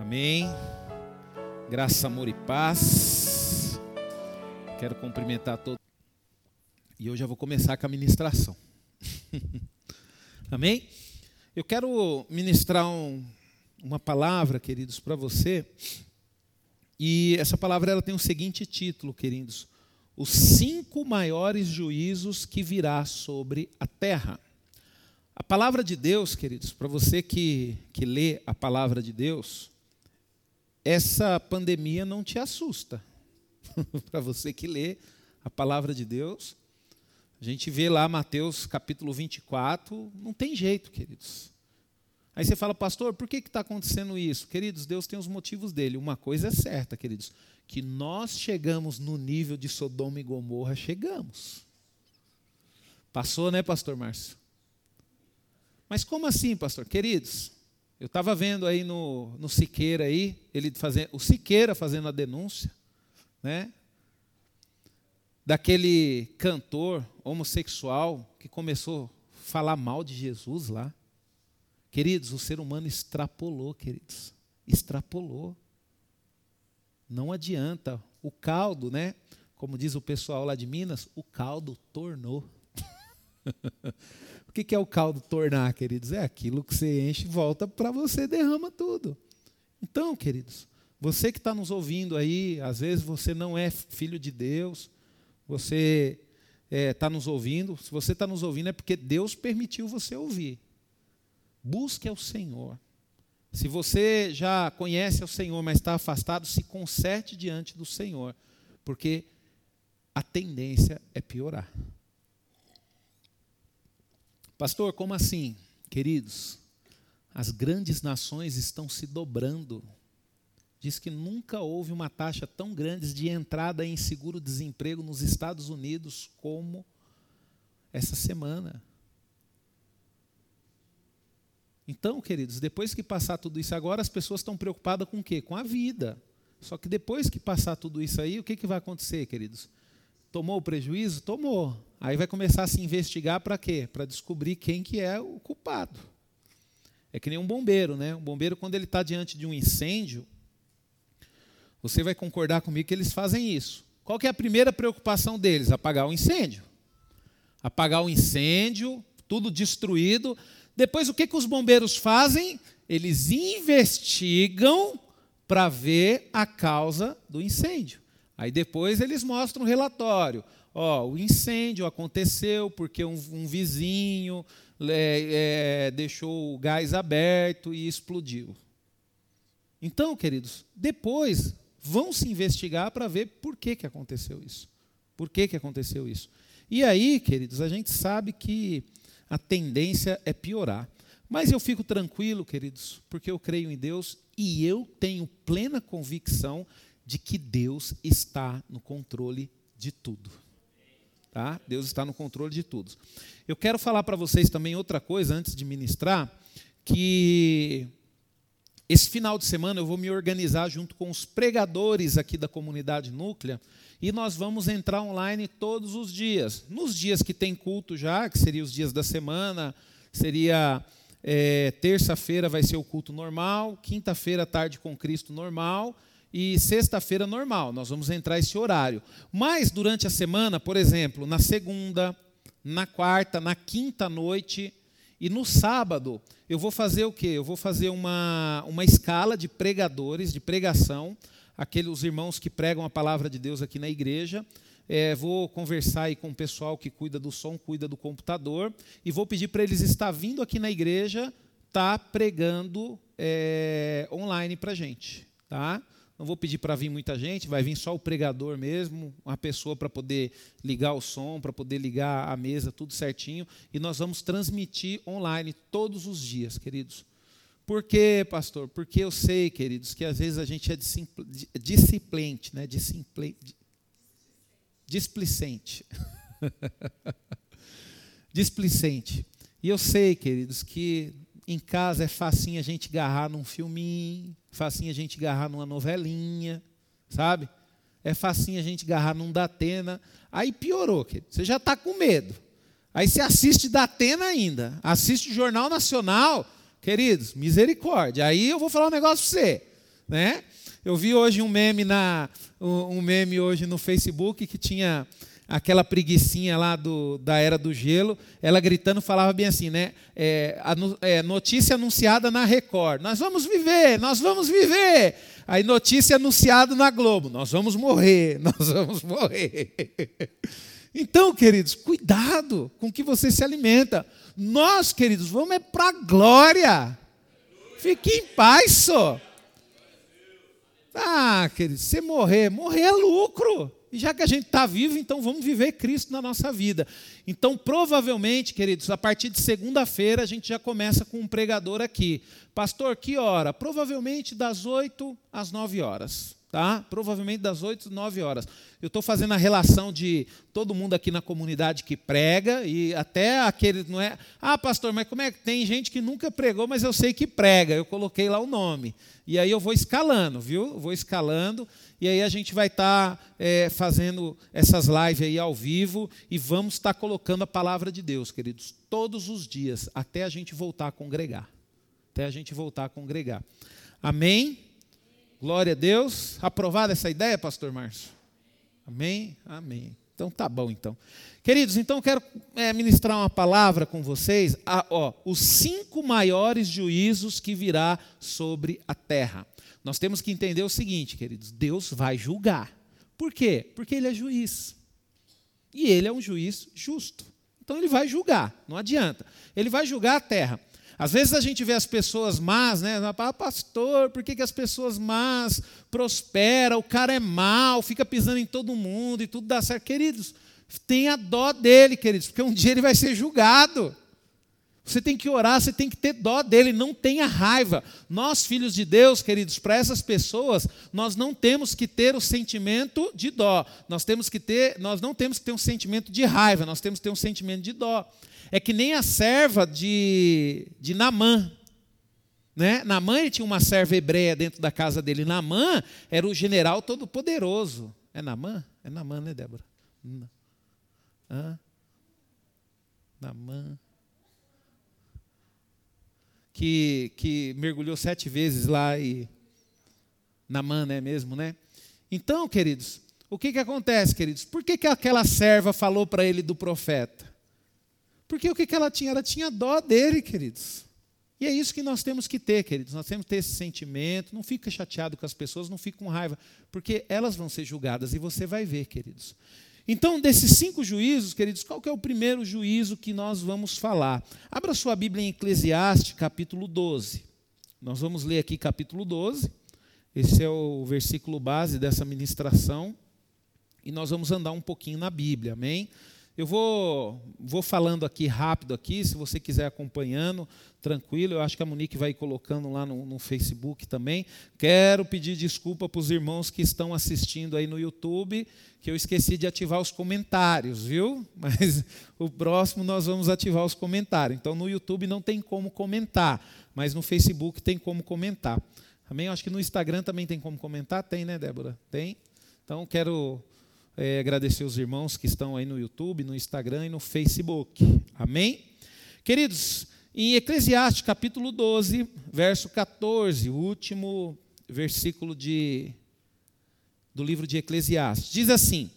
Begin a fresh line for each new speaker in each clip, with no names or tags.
Amém. Graça, amor e paz. Quero cumprimentar todos. E eu já vou começar com a ministração. Amém? Eu quero ministrar um, uma palavra, queridos, para você. E essa palavra ela tem o seguinte título, queridos: Os cinco maiores juízos que virá sobre a terra. A palavra de Deus, queridos, para você que, que lê a palavra de Deus, essa pandemia não te assusta. Para você que lê a palavra de Deus, a gente vê lá Mateus capítulo 24, não tem jeito, queridos. Aí você fala, pastor, por que está acontecendo isso? Queridos, Deus tem os motivos dele. Uma coisa é certa, queridos, que nós chegamos no nível de Sodoma e Gomorra, chegamos. Passou, né, pastor Márcio? Mas como assim, pastor? Queridos, eu estava vendo aí no, no Siqueira aí, ele fazendo, o Siqueira fazendo a denúncia, né? Daquele cantor homossexual que começou a falar mal de Jesus lá. Queridos, o ser humano extrapolou, queridos. Extrapolou. Não adianta. O caldo, né? Como diz o pessoal lá de Minas, o caldo tornou. O que é o caldo tornar, queridos? É aquilo que você enche e volta para você, derrama tudo. Então, queridos, você que está nos ouvindo aí, às vezes você não é filho de Deus, você está é, tá nos ouvindo, se você está nos ouvindo é porque Deus permitiu você ouvir. Busque ao Senhor. Se você já conhece o Senhor, mas está afastado, se conserte diante do Senhor, porque a tendência é piorar. Pastor, como assim? Queridos, as grandes nações estão se dobrando. Diz que nunca houve uma taxa tão grande de entrada em seguro-desemprego nos Estados Unidos como essa semana. Então, queridos, depois que passar tudo isso agora, as pessoas estão preocupadas com o quê? Com a vida. Só que depois que passar tudo isso aí, o que, que vai acontecer, queridos? Tomou o prejuízo? Tomou. Aí vai começar a se investigar para quê? Para descobrir quem que é o culpado. É que nem um bombeiro, né? Um bombeiro, quando ele está diante de um incêndio, você vai concordar comigo que eles fazem isso. Qual que é a primeira preocupação deles? Apagar o incêndio. Apagar o incêndio, tudo destruído. Depois, o que, que os bombeiros fazem? Eles investigam para ver a causa do incêndio. Aí depois eles mostram um relatório. Ó, o incêndio aconteceu porque um, um vizinho é, é, deixou o gás aberto e explodiu. Então, queridos, depois vão se investigar para ver por que, que aconteceu isso. Por que, que aconteceu isso? E aí, queridos, a gente sabe que a tendência é piorar. Mas eu fico tranquilo, queridos, porque eu creio em Deus e eu tenho plena convicção de que Deus está no controle de tudo. Tá? Deus está no controle de tudo. Eu quero falar para vocês também outra coisa antes de ministrar, que esse final de semana eu vou me organizar junto com os pregadores aqui da comunidade núclea e nós vamos entrar online todos os dias. Nos dias que tem culto já, que seriam os dias da semana, seria é, terça-feira vai ser o culto normal, quinta-feira tarde com Cristo normal e sexta-feira normal, nós vamos entrar esse horário. Mas durante a semana, por exemplo, na segunda, na quarta, na quinta noite e no sábado, eu vou fazer o quê? Eu vou fazer uma, uma escala de pregadores, de pregação, aqueles irmãos que pregam a palavra de Deus aqui na igreja. É, vou conversar aí com o pessoal que cuida do som, cuida do computador, e vou pedir para eles estar vindo aqui na igreja, tá pregando é, online para gente. Tá? Não vou pedir para vir muita gente, vai vir só o pregador mesmo, uma pessoa para poder ligar o som, para poder ligar a mesa, tudo certinho. E nós vamos transmitir online todos os dias, queridos. Por quê, pastor? Porque eu sei, queridos, que às vezes a gente é disciplente, né? Disciplente. Displicente. Displicente. E eu sei, queridos, que em casa é facinho a gente agarrar num filminho, facinho a gente agarrar numa novelinha, sabe? É facinho a gente agarrar num Datena. Aí piorou, querido. você já está com medo. Aí você assiste Datena ainda, assiste o Jornal Nacional, queridos, misericórdia. Aí eu vou falar um negócio para você. né? Eu vi hoje um meme na um meme hoje no Facebook que tinha aquela preguiçinha lá do, da era do gelo, ela gritando falava bem assim, né? É, a, é, notícia anunciada na Record, nós vamos viver, nós vamos viver. Aí notícia anunciada na Globo, nós vamos morrer, nós vamos morrer. Então, queridos, cuidado com que você se alimenta. Nós, queridos, vamos é para a glória. Fique em paz só. Ah, queridos, você morrer, morrer é lucro. E já que a gente está vivo, então vamos viver Cristo na nossa vida. Então, provavelmente, queridos, a partir de segunda-feira a gente já começa com um pregador aqui. Pastor, que hora? Provavelmente das 8 às 9 horas. Tá? Provavelmente das 8 às 9 horas. Eu estou fazendo a relação de todo mundo aqui na comunidade que prega e até aquele, não é? Ah, pastor, mas como é que tem gente que nunca pregou, mas eu sei que prega. Eu coloquei lá o nome. E aí eu vou escalando, viu? Vou escalando. E aí a gente vai estar tá, é, fazendo essas lives aí ao vivo e vamos estar tá colocando a palavra de Deus, queridos, todos os dias, até a gente voltar a congregar. Até a gente voltar a congregar. Amém? Glória a Deus. Aprovada essa ideia, pastor Márcio? Amém? Amém. Então tá bom então. Queridos, então quero é, ministrar uma palavra com vocês, a, ó, os cinco maiores juízos que virá sobre a terra. Nós temos que entender o seguinte, queridos: Deus vai julgar. Por quê? Porque Ele é juiz. E Ele é um juiz justo. Então Ele vai julgar, não adianta. Ele vai julgar a terra. Às vezes a gente vê as pessoas más, né? Ah, pastor, por que, que as pessoas más prosperam? O cara é mau, fica pisando em todo mundo e tudo dá certo. Queridos, tenha dó dele, queridos, porque um dia ele vai ser julgado. Você tem que orar, você tem que ter dó dele, não tenha raiva. Nós, filhos de Deus, queridos, para essas pessoas, nós não temos que ter o sentimento de dó. Nós temos que ter, nós não temos que ter um sentimento de raiva, nós temos que ter um sentimento de dó. É que nem a serva de, de Namã. Né? Namã ele tinha uma serva hebreia dentro da casa dele. Namã era o general todo poderoso. É Namã? É Namã, né, Débora? Hã? Namã que, que mergulhou sete vezes lá e na mana é mesmo, né? Então, queridos, o que, que acontece, queridos? Por que, que aquela serva falou para ele do profeta? Porque o que, ela tinha? Ela tinha dó dele, queridos. E é isso que nós temos que ter, queridos. Nós temos que ter esse sentimento. Não fica chateado com as pessoas, não fica com raiva, porque elas vão ser julgadas e você vai ver, queridos. Então, desses cinco juízos, queridos, qual que é o primeiro juízo que nós vamos falar? Abra sua Bíblia em Eclesiastes, capítulo 12. Nós vamos ler aqui capítulo 12. Esse é o versículo base dessa ministração. E nós vamos andar um pouquinho na Bíblia, amém? Eu vou, vou falando aqui rápido aqui, se você quiser acompanhando, tranquilo. Eu acho que a Monique vai colocando lá no, no Facebook também. Quero pedir desculpa para os irmãos que estão assistindo aí no YouTube, que eu esqueci de ativar os comentários, viu? Mas o próximo nós vamos ativar os comentários. Então no YouTube não tem como comentar, mas no Facebook tem como comentar. Amém? Eu acho que no Instagram também tem como comentar. Tem, né, Débora? Tem. Então quero é, agradecer os irmãos que estão aí no YouTube, no Instagram e no Facebook. Amém? Queridos, em Eclesiastes capítulo 12, verso 14, o último versículo de, do livro de Eclesiastes, diz assim: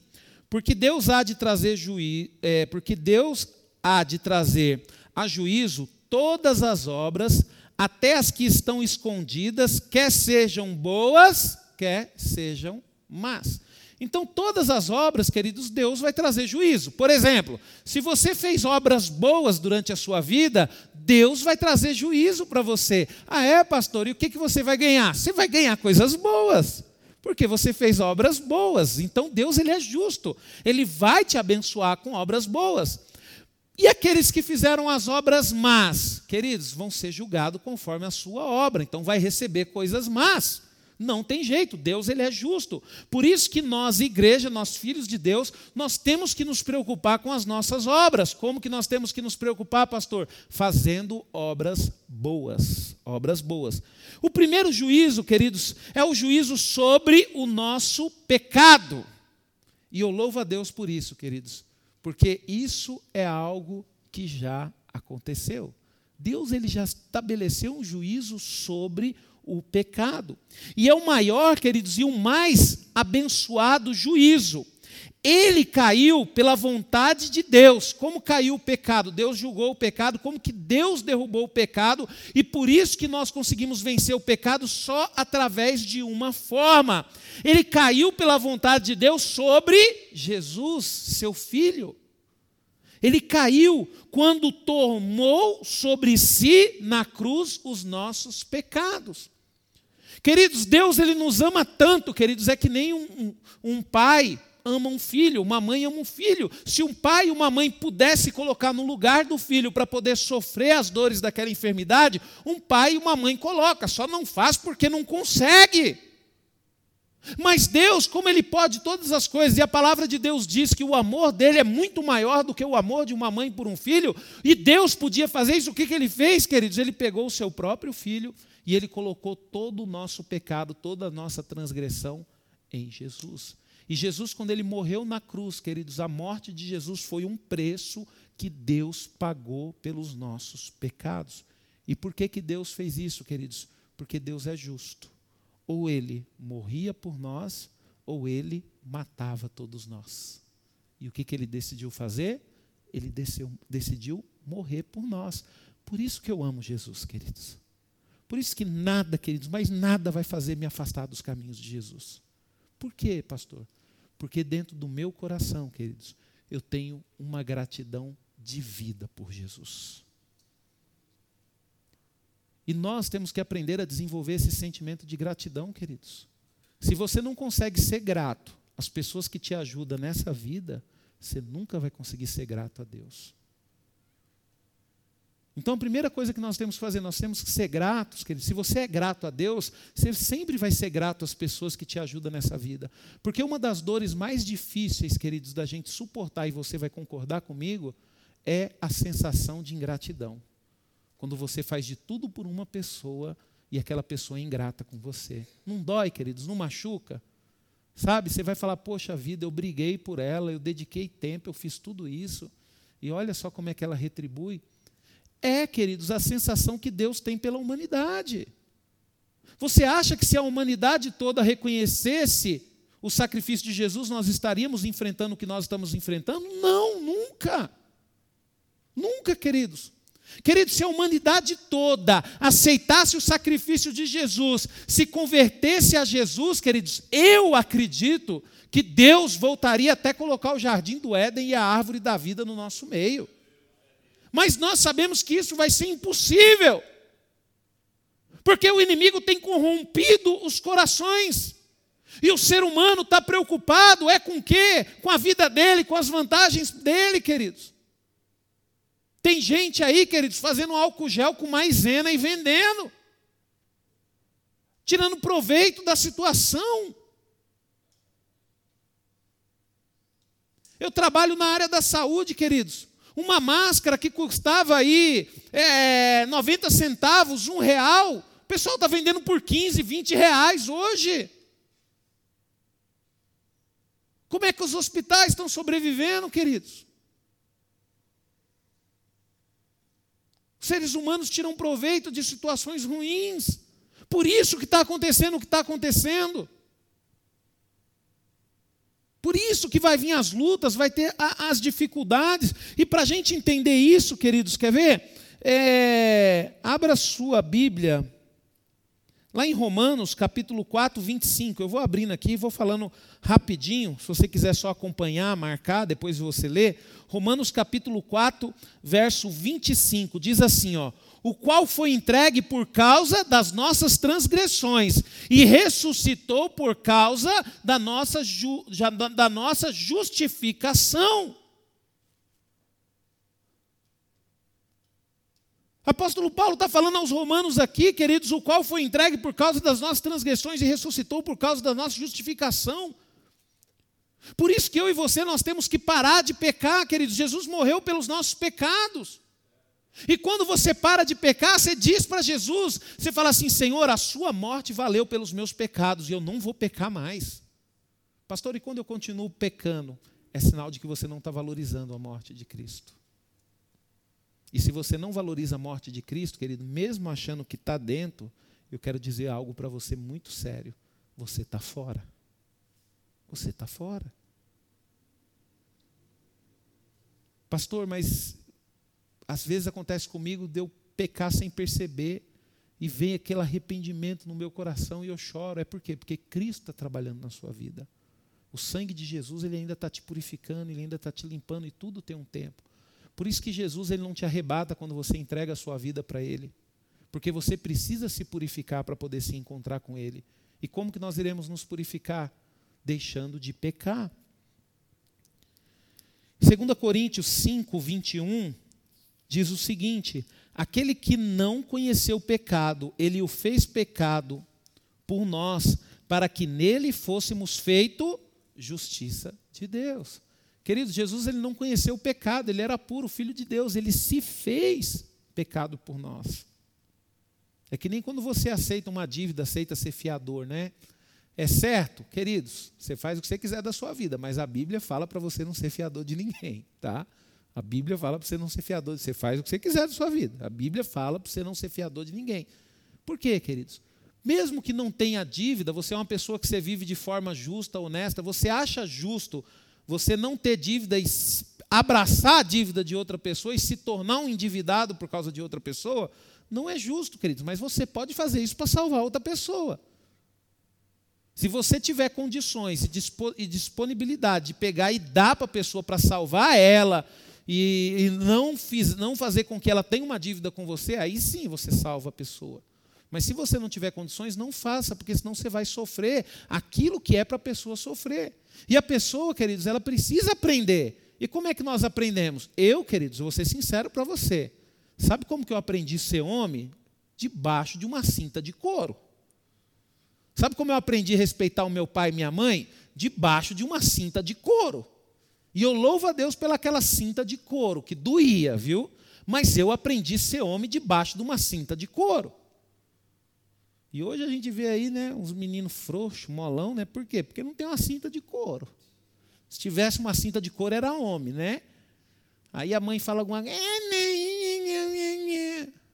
Porque Deus há de trazer juízo, é, porque Deus há de trazer a juízo todas as obras, até as que estão escondidas, quer sejam boas, quer sejam más. Então, todas as obras, queridos, Deus vai trazer juízo. Por exemplo, se você fez obras boas durante a sua vida, Deus vai trazer juízo para você. Ah, é, pastor? E o que, que você vai ganhar? Você vai ganhar coisas boas. Porque você fez obras boas. Então, Deus ele é justo. Ele vai te abençoar com obras boas. E aqueles que fizeram as obras más, queridos, vão ser julgados conforme a sua obra. Então, vai receber coisas más. Não tem jeito, Deus ele é justo. Por isso que nós, igreja, nós filhos de Deus, nós temos que nos preocupar com as nossas obras. Como que nós temos que nos preocupar, pastor? Fazendo obras boas, obras boas. O primeiro juízo, queridos, é o juízo sobre o nosso pecado. E eu louvo a Deus por isso, queridos, porque isso é algo que já aconteceu. Deus ele já estabeleceu um juízo sobre o pecado. E é o maior, queridos, e o mais abençoado juízo. Ele caiu pela vontade de Deus. Como caiu o pecado? Deus julgou o pecado, como que Deus derrubou o pecado, e por isso que nós conseguimos vencer o pecado só através de uma forma. Ele caiu pela vontade de Deus sobre Jesus, seu filho. Ele caiu quando tomou sobre si na cruz os nossos pecados. Queridos, Deus ele nos ama tanto, queridos, é que nem um, um, um pai ama um filho, uma mãe ama um filho. Se um pai e uma mãe pudesse colocar no lugar do filho para poder sofrer as dores daquela enfermidade, um pai e uma mãe coloca, só não faz porque não consegue. Mas Deus, como Ele pode todas as coisas, e a palavra de Deus diz que o amor dele é muito maior do que o amor de uma mãe por um filho, e Deus podia fazer isso, o que, que Ele fez, queridos? Ele pegou o seu próprio filho e Ele colocou todo o nosso pecado, toda a nossa transgressão em Jesus. E Jesus, quando ele morreu na cruz, queridos, a morte de Jesus foi um preço que Deus pagou pelos nossos pecados. E por que, que Deus fez isso, queridos? Porque Deus é justo. Ou ele morria por nós, ou ele matava todos nós. E o que, que ele decidiu fazer? Ele desceu, decidiu morrer por nós. Por isso que eu amo Jesus, queridos. Por isso que nada, queridos, mas nada vai fazer me afastar dos caminhos de Jesus. Por quê, pastor? Porque dentro do meu coração, queridos, eu tenho uma gratidão de vida por Jesus. E nós temos que aprender a desenvolver esse sentimento de gratidão, queridos. Se você não consegue ser grato às pessoas que te ajudam nessa vida, você nunca vai conseguir ser grato a Deus. Então, a primeira coisa que nós temos que fazer, nós temos que ser gratos, querido. Se você é grato a Deus, você sempre vai ser grato às pessoas que te ajudam nessa vida. Porque uma das dores mais difíceis, queridos, da gente suportar, e você vai concordar comigo, é a sensação de ingratidão. Quando você faz de tudo por uma pessoa e aquela pessoa é ingrata com você. Não dói, queridos, não machuca. Sabe, você vai falar, poxa vida, eu briguei por ela, eu dediquei tempo, eu fiz tudo isso. E olha só como é que ela retribui é, queridos, a sensação que Deus tem pela humanidade. Você acha que se a humanidade toda reconhecesse o sacrifício de Jesus, nós estaríamos enfrentando o que nós estamos enfrentando? Não, nunca. Nunca, queridos. Queridos, se a humanidade toda aceitasse o sacrifício de Jesus, se convertesse a Jesus, queridos, eu acredito que Deus voltaria até colocar o jardim do Éden e a árvore da vida no nosso meio. Mas nós sabemos que isso vai ser impossível. Porque o inimigo tem corrompido os corações. E o ser humano está preocupado é com o quê? Com a vida dele, com as vantagens dele, queridos. Tem gente aí, queridos, fazendo álcool gel com maisena e vendendo. Tirando proveito da situação. Eu trabalho na área da saúde, queridos. Uma máscara que custava aí é, 90 centavos, um real, o pessoal está vendendo por 15, 20 reais hoje. Como é que os hospitais estão sobrevivendo, queridos? Os seres humanos tiram proveito de situações ruins. Por isso que está acontecendo o que está acontecendo. Por isso que vai vir as lutas, vai ter as dificuldades. E para a gente entender isso, queridos, quer ver? É, abra sua Bíblia, lá em Romanos, capítulo 4, 25. Eu vou abrindo aqui vou falando rapidinho, se você quiser só acompanhar, marcar, depois você lê. Romanos, capítulo 4, verso 25. Diz assim, ó o qual foi entregue por causa das nossas transgressões e ressuscitou por causa da nossa, ju, da nossa justificação. Apóstolo Paulo está falando aos romanos aqui, queridos, o qual foi entregue por causa das nossas transgressões e ressuscitou por causa da nossa justificação. Por isso que eu e você nós temos que parar de pecar, queridos. Jesus morreu pelos nossos pecados. E quando você para de pecar, você diz para Jesus, você fala assim: Senhor, a sua morte valeu pelos meus pecados e eu não vou pecar mais. Pastor, e quando eu continuo pecando, é sinal de que você não está valorizando a morte de Cristo. E se você não valoriza a morte de Cristo, querido, mesmo achando que está dentro, eu quero dizer algo para você muito sério. Você está fora. Você está fora. Pastor, mas às vezes acontece comigo de eu pecar sem perceber e vem aquele arrependimento no meu coração e eu choro. É por quê? Porque Cristo está trabalhando na sua vida. O sangue de Jesus ele ainda está te purificando, ele ainda está te limpando e tudo tem um tempo. Por isso que Jesus ele não te arrebata quando você entrega a sua vida para Ele, porque você precisa se purificar para poder se encontrar com Ele. E como que nós iremos nos purificar? Deixando de pecar. 2 Coríntios 5, 21 diz o seguinte: aquele que não conheceu o pecado, ele o fez pecado por nós, para que nele fôssemos feito justiça de Deus. Queridos, Jesus ele não conheceu o pecado, ele era puro filho de Deus, ele se fez pecado por nós. É que nem quando você aceita uma dívida, aceita ser fiador, né? É certo, queridos, você faz o que você quiser da sua vida, mas a Bíblia fala para você não ser fiador de ninguém, tá? A Bíblia fala para você não ser fiador, você faz o que você quiser da sua vida. A Bíblia fala para você não ser fiador de ninguém. Por quê, queridos? Mesmo que não tenha dívida, você é uma pessoa que você vive de forma justa, honesta, você acha justo você não ter dívida e abraçar a dívida de outra pessoa e se tornar um endividado por causa de outra pessoa, não é justo, queridos, mas você pode fazer isso para salvar outra pessoa. Se você tiver condições e disponibilidade de pegar e dar para a pessoa para salvar ela e, não, fiz, não fazer com que ela tenha uma dívida com você, aí sim você salva a pessoa. Mas se você não tiver condições, não faça, porque senão você vai sofrer aquilo que é para a pessoa sofrer. E a pessoa, queridos, ela precisa aprender. E como é que nós aprendemos? Eu, queridos, vou ser sincero para você. Sabe como que eu aprendi a ser homem? Debaixo de uma cinta de couro. Sabe como eu aprendi a respeitar o meu pai e minha mãe? Debaixo de uma cinta de couro. E eu louvo a Deus pelaquela cinta de couro, que doía, viu? Mas eu aprendi a ser homem debaixo de uma cinta de couro. E hoje a gente vê aí, né, uns meninos frouxos, molão, né? Por quê? Porque não tem uma cinta de couro. Se tivesse uma cinta de couro, era homem, né? Aí a mãe fala alguma coisa.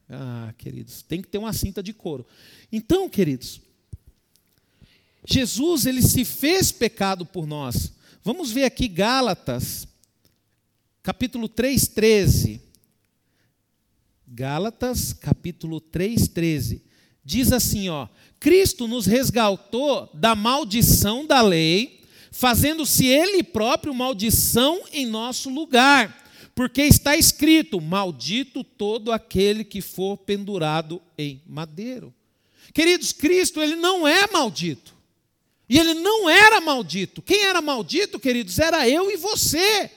Ah, queridos, tem que ter uma cinta de couro. Então, queridos, Jesus ele se fez pecado por nós. Vamos ver aqui Gálatas, capítulo 3, 13. Gálatas, capítulo 3, 13 diz assim, ó: Cristo nos resgatou da maldição da lei, fazendo-se ele próprio maldição em nosso lugar. Porque está escrito: Maldito todo aquele que for pendurado em madeiro. Queridos, Cristo, ele não é maldito. E ele não era maldito. Quem era maldito, queridos, era eu e você.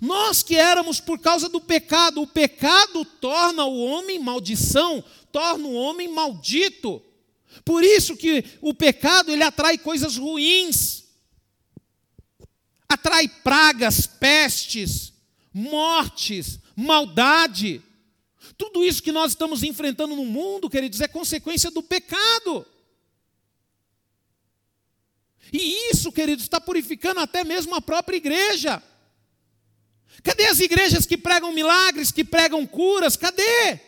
Nós que éramos por causa do pecado, o pecado torna o homem maldição, torna o homem maldito. Por isso que o pecado ele atrai coisas ruins. Atrai pragas, pestes, mortes, maldade. Tudo isso que nós estamos enfrentando no mundo, queridos, é consequência do pecado. E isso, queridos, está purificando até mesmo a própria igreja. Cadê as igrejas que pregam milagres, que pregam curas? Cadê?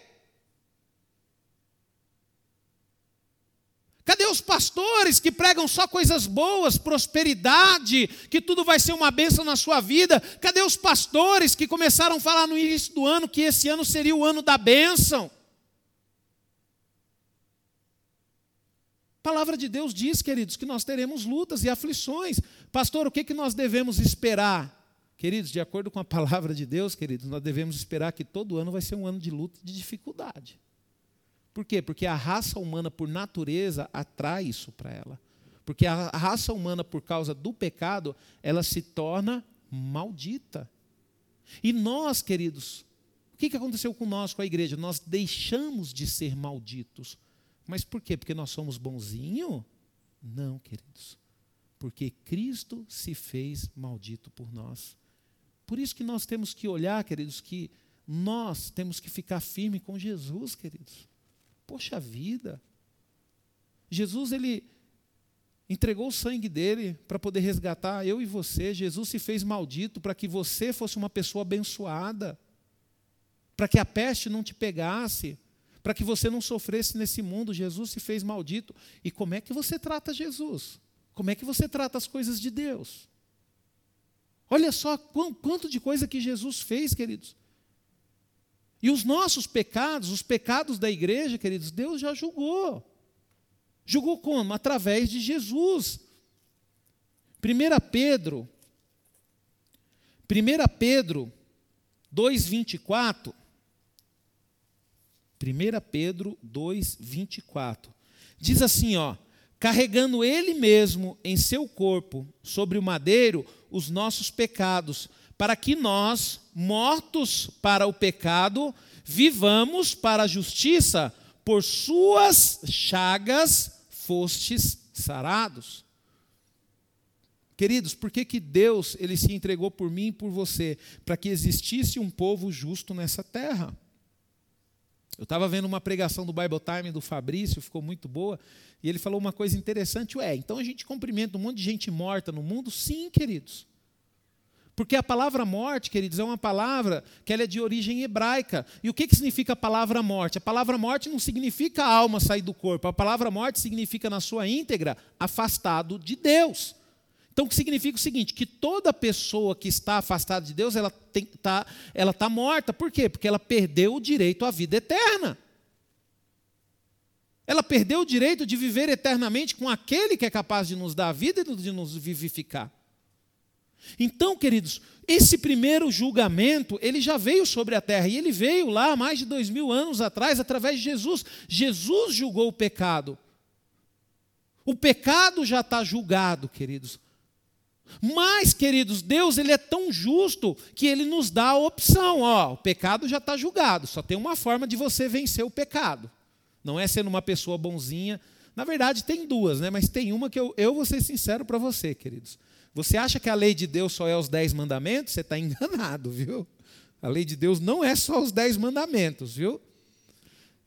Cadê os pastores que pregam só coisas boas, prosperidade, que tudo vai ser uma bênção na sua vida? Cadê os pastores que começaram a falar no início do ano que esse ano seria o ano da bênção? Palavra de Deus diz, queridos, que nós teremos lutas e aflições. Pastor, o que, que nós devemos esperar? Queridos, de acordo com a palavra de Deus, queridos, nós devemos esperar que todo ano vai ser um ano de luta e de dificuldade. Por quê? Porque a raça humana, por natureza, atrai isso para ela. Porque a raça humana, por causa do pecado, ela se torna maldita. E nós, queridos, o que aconteceu com nós, com a igreja? Nós deixamos de ser malditos. Mas por quê? Porque nós somos bonzinhos? Não, queridos. Porque Cristo se fez maldito por nós. Por isso que nós temos que olhar, queridos, que nós temos que ficar firme com Jesus, queridos. Poxa vida. Jesus ele entregou o sangue dele para poder resgatar eu e você. Jesus se fez maldito para que você fosse uma pessoa abençoada. Para que a peste não te pegasse, para que você não sofresse nesse mundo. Jesus se fez maldito. E como é que você trata Jesus? Como é que você trata as coisas de Deus? Olha só quanto de coisa que Jesus fez, queridos. E os nossos pecados, os pecados da igreja, queridos, Deus já julgou. Julgou como? Através de Jesus. 1 Pedro, 1 Pedro 2,24. 1 Pedro 2,24. Diz assim, ó, carregando ele mesmo em seu corpo sobre o madeiro os nossos pecados, para que nós, mortos para o pecado, vivamos para a justiça, por suas chagas fostes sarados. Queridos, por que, que Deus ele se entregou por mim e por você? Para que existisse um povo justo nessa terra. Eu estava vendo uma pregação do Bible Time do Fabrício, ficou muito boa, e ele falou uma coisa interessante. Ué, então a gente cumprimenta um monte de gente morta no mundo? Sim, queridos. Porque a palavra morte, queridos, é uma palavra que ela é de origem hebraica. E o que, que significa a palavra morte? A palavra morte não significa a alma sair do corpo. A palavra morte significa, na sua íntegra, afastado de Deus. Então, o que significa o seguinte: que toda pessoa que está afastada de Deus, ela está ela tá morta. Por quê? Porque ela perdeu o direito à vida eterna. Ela perdeu o direito de viver eternamente com aquele que é capaz de nos dar a vida e de nos vivificar. Então, queridos, esse primeiro julgamento, ele já veio sobre a terra, e ele veio lá mais de dois mil anos atrás, através de Jesus. Jesus julgou o pecado. O pecado já está julgado, queridos. Mas, queridos, Deus ele é tão justo que ele nos dá a opção. Ó, o pecado já está julgado, só tem uma forma de você vencer o pecado. Não é sendo uma pessoa bonzinha. Na verdade, tem duas, né? mas tem uma que eu, eu vou ser sincero para você, queridos. Você acha que a lei de Deus só é os dez mandamentos? Você está enganado, viu? A lei de Deus não é só os dez mandamentos, viu?